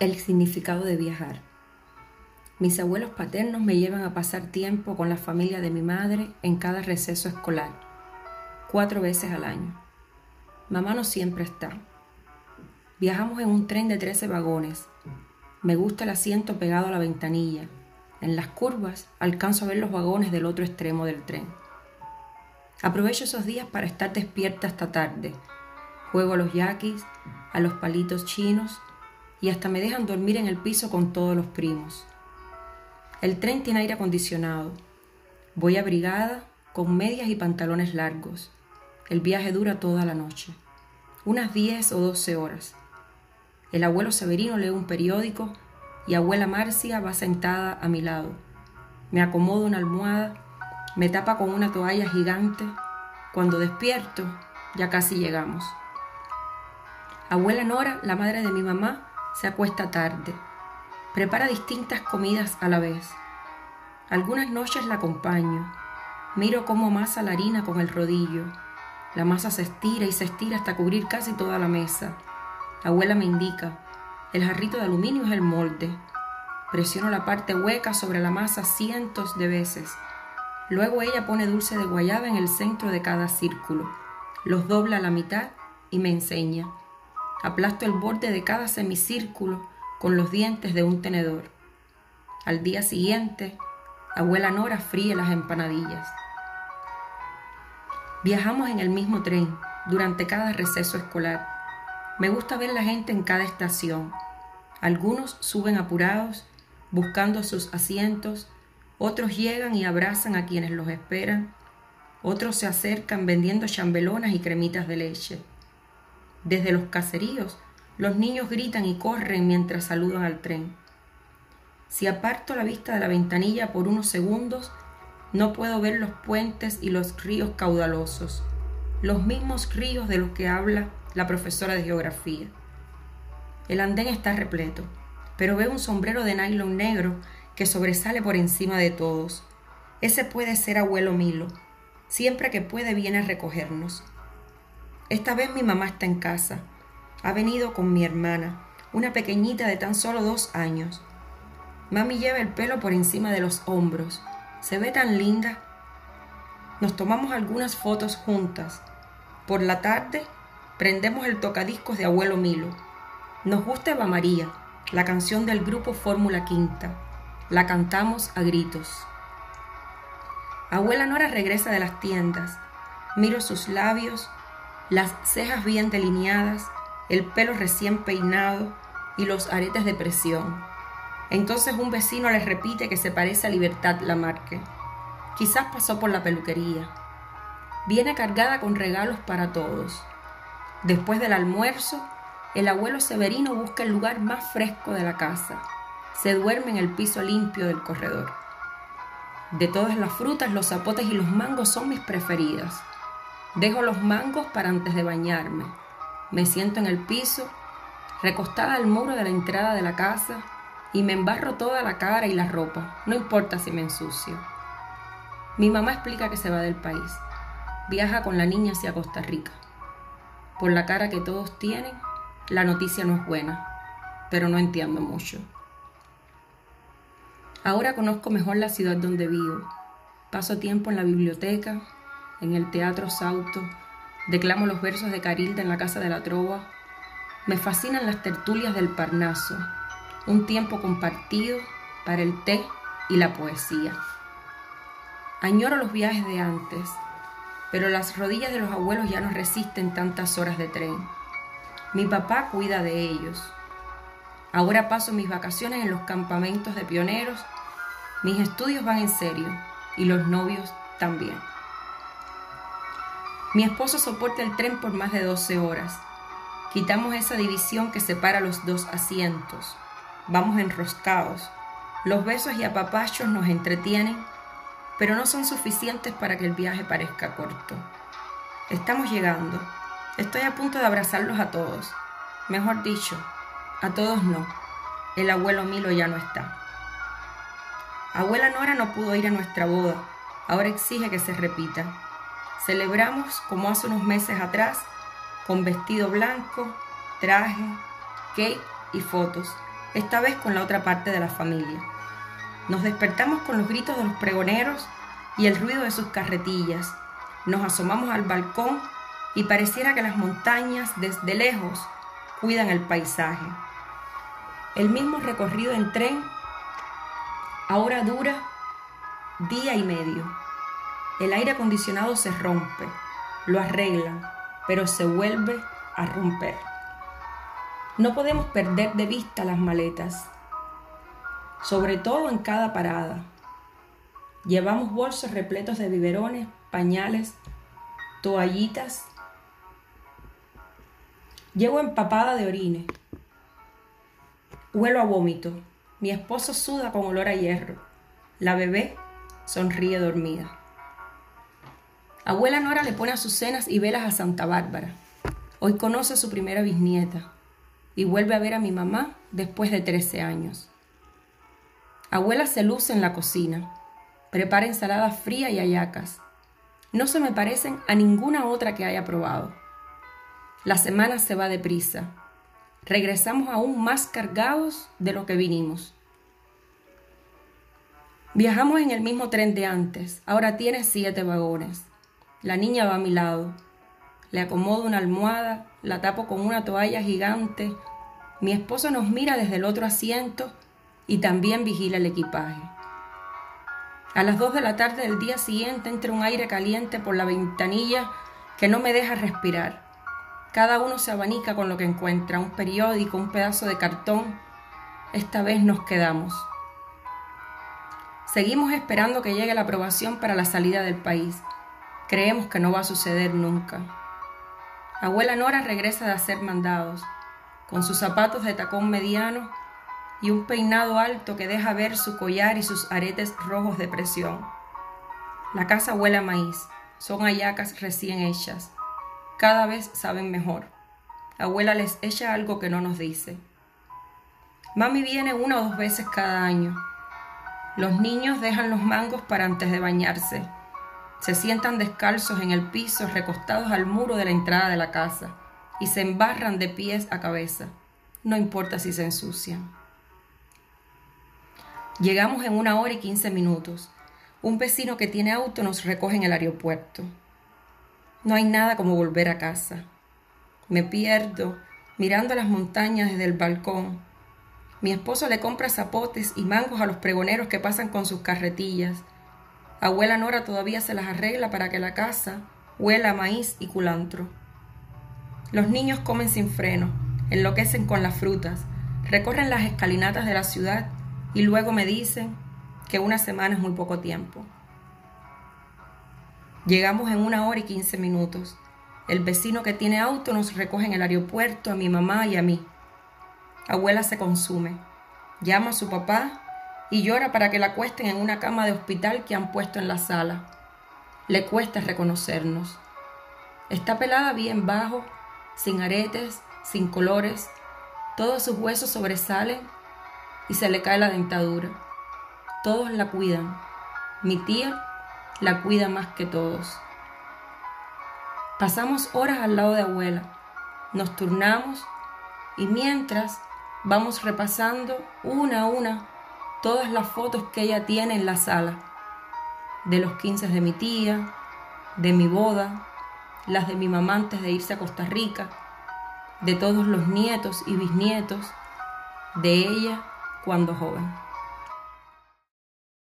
El significado de viajar. Mis abuelos paternos me llevan a pasar tiempo con la familia de mi madre en cada receso escolar, cuatro veces al año. Mamá no siempre está. Viajamos en un tren de 13 vagones. Me gusta el asiento pegado a la ventanilla. En las curvas alcanzo a ver los vagones del otro extremo del tren. Aprovecho esos días para estar despierta hasta tarde. Juego a los yaquis, a los palitos chinos y hasta me dejan dormir en el piso con todos los primos. El tren tiene aire acondicionado. Voy abrigada con medias y pantalones largos. El viaje dura toda la noche, unas 10 o 12 horas. El abuelo Severino lee un periódico y abuela Marcia va sentada a mi lado. Me acomodo una almohada, me tapa con una toalla gigante. Cuando despierto, ya casi llegamos. Abuela Nora, la madre de mi mamá, se acuesta tarde. Prepara distintas comidas a la vez. Algunas noches la acompaño. Miro cómo amasa la harina con el rodillo. La masa se estira y se estira hasta cubrir casi toda la mesa. La abuela me indica. El jarrito de aluminio es el molde. Presiono la parte hueca sobre la masa cientos de veces. Luego ella pone dulce de guayaba en el centro de cada círculo. Los dobla a la mitad y me enseña. Aplasto el borde de cada semicírculo con los dientes de un tenedor. Al día siguiente, abuela Nora fríe las empanadillas. Viajamos en el mismo tren durante cada receso escolar. Me gusta ver la gente en cada estación. Algunos suben apurados, buscando sus asientos, otros llegan y abrazan a quienes los esperan, otros se acercan vendiendo chambelonas y cremitas de leche. Desde los caseríos, los niños gritan y corren mientras saludan al tren. Si aparto la vista de la ventanilla por unos segundos, no puedo ver los puentes y los ríos caudalosos, los mismos ríos de los que habla la profesora de geografía. El andén está repleto, pero veo un sombrero de nylon negro que sobresale por encima de todos. Ese puede ser abuelo Milo. Siempre que puede viene a recogernos. Esta vez mi mamá está en casa. Ha venido con mi hermana, una pequeñita de tan solo dos años. Mami lleva el pelo por encima de los hombros. Se ve tan linda. Nos tomamos algunas fotos juntas. Por la tarde prendemos el tocadiscos de abuelo Milo. Nos gusta Eva María, la canción del grupo Fórmula Quinta. La cantamos a gritos. Abuela Nora regresa de las tiendas. Miro sus labios, las cejas bien delineadas, el pelo recién peinado y los aretes de presión. Entonces un vecino le repite que se parece a Libertad Lamarque. Quizás pasó por la peluquería. Viene cargada con regalos para todos. Después del almuerzo, el abuelo Severino busca el lugar más fresco de la casa. Se duerme en el piso limpio del corredor. De todas las frutas, los zapotes y los mangos son mis preferidas. Dejo los mangos para antes de bañarme. Me siento en el piso, recostada al muro de la entrada de la casa, y me embarro toda la cara y la ropa, no importa si me ensucio. Mi mamá explica que se va del país. Viaja con la niña hacia Costa Rica. Por la cara que todos tienen, la noticia no es buena, pero no entiendo mucho. Ahora conozco mejor la ciudad donde vivo. Paso tiempo en la biblioteca, en el Teatro Sauto, declamo los versos de Carilda en la Casa de la Trova. Me fascinan las tertulias del Parnaso, un tiempo compartido para el té y la poesía. Añoro los viajes de antes, pero las rodillas de los abuelos ya no resisten tantas horas de tren. Mi papá cuida de ellos. Ahora paso mis vacaciones en los campamentos de pioneros. Mis estudios van en serio y los novios también. Mi esposo soporta el tren por más de 12 horas. Quitamos esa división que separa los dos asientos. Vamos enroscados. Los besos y apapachos nos entretienen, pero no son suficientes para que el viaje parezca corto. Estamos llegando. Estoy a punto de abrazarlos a todos. Mejor dicho, a todos no. El abuelo Milo ya no está. Abuela Nora no pudo ir a nuestra boda. Ahora exige que se repita. Celebramos como hace unos meses atrás, con vestido blanco, traje, cake y fotos. esta vez con la otra parte de la familia. Nos despertamos con los gritos de los pregoneros y el ruido de sus carretillas. Nos asomamos al balcón y pareciera que las montañas desde lejos cuidan el paisaje. El mismo recorrido en tren ahora dura día y medio. El aire acondicionado se rompe, lo arreglan, pero se vuelve a romper. No podemos perder de vista las maletas, sobre todo en cada parada. Llevamos bolsos repletos de biberones, pañales, toallitas. Llego empapada de orines. Huelo a vómito. Mi esposo suda con olor a hierro. La bebé sonríe dormida. Abuela Nora le pone a sus cenas y velas a Santa Bárbara. Hoy conoce a su primera bisnieta y vuelve a ver a mi mamá después de 13 años. Abuela se luce en la cocina, prepara ensalada fría y ayacas. No se me parecen a ninguna otra que haya probado. La semana se va deprisa. Regresamos aún más cargados de lo que vinimos. Viajamos en el mismo tren de antes. Ahora tiene siete vagones. La niña va a mi lado. Le acomodo una almohada, la tapo con una toalla gigante. Mi esposo nos mira desde el otro asiento y también vigila el equipaje. A las dos de la tarde del día siguiente entra un aire caliente por la ventanilla que no me deja respirar. Cada uno se abanica con lo que encuentra, un periódico, un pedazo de cartón. Esta vez nos quedamos. Seguimos esperando que llegue la aprobación para la salida del país. Creemos que no va a suceder nunca. Abuela Nora regresa de hacer mandados, con sus zapatos de tacón mediano y un peinado alto que deja ver su collar y sus aretes rojos de presión. La casa huele a maíz, son ayacas recién hechas. Cada vez saben mejor. Abuela les echa algo que no nos dice. Mami viene una o dos veces cada año. Los niños dejan los mangos para antes de bañarse se sientan descalzos en el piso, recostados al muro de la entrada de la casa, y se embarran de pies a cabeza, no importa si se ensucian. Llegamos en una hora y quince minutos. Un vecino que tiene auto nos recoge en el aeropuerto. No hay nada como volver a casa. Me pierdo mirando las montañas desde el balcón. Mi esposo le compra zapotes y mangos a los pregoneros que pasan con sus carretillas Abuela Nora todavía se las arregla para que la casa huela maíz y culantro. Los niños comen sin freno, enloquecen con las frutas, recorren las escalinatas de la ciudad y luego me dicen que una semana es muy poco tiempo. Llegamos en una hora y quince minutos. El vecino que tiene auto nos recoge en el aeropuerto a mi mamá y a mí. Abuela se consume. Llama a su papá y llora para que la acuesten en una cama de hospital que han puesto en la sala. Le cuesta reconocernos. Está pelada bien bajo, sin aretes, sin colores. Todos sus huesos sobresalen y se le cae la dentadura. Todos la cuidan. Mi tía la cuida más que todos. Pasamos horas al lado de abuela. Nos turnamos y mientras vamos repasando una a una todas las fotos que ella tiene en la sala, de los 15 de mi tía, de mi boda, las de mi mamá antes de irse a Costa Rica, de todos los nietos y bisnietos, de ella cuando joven.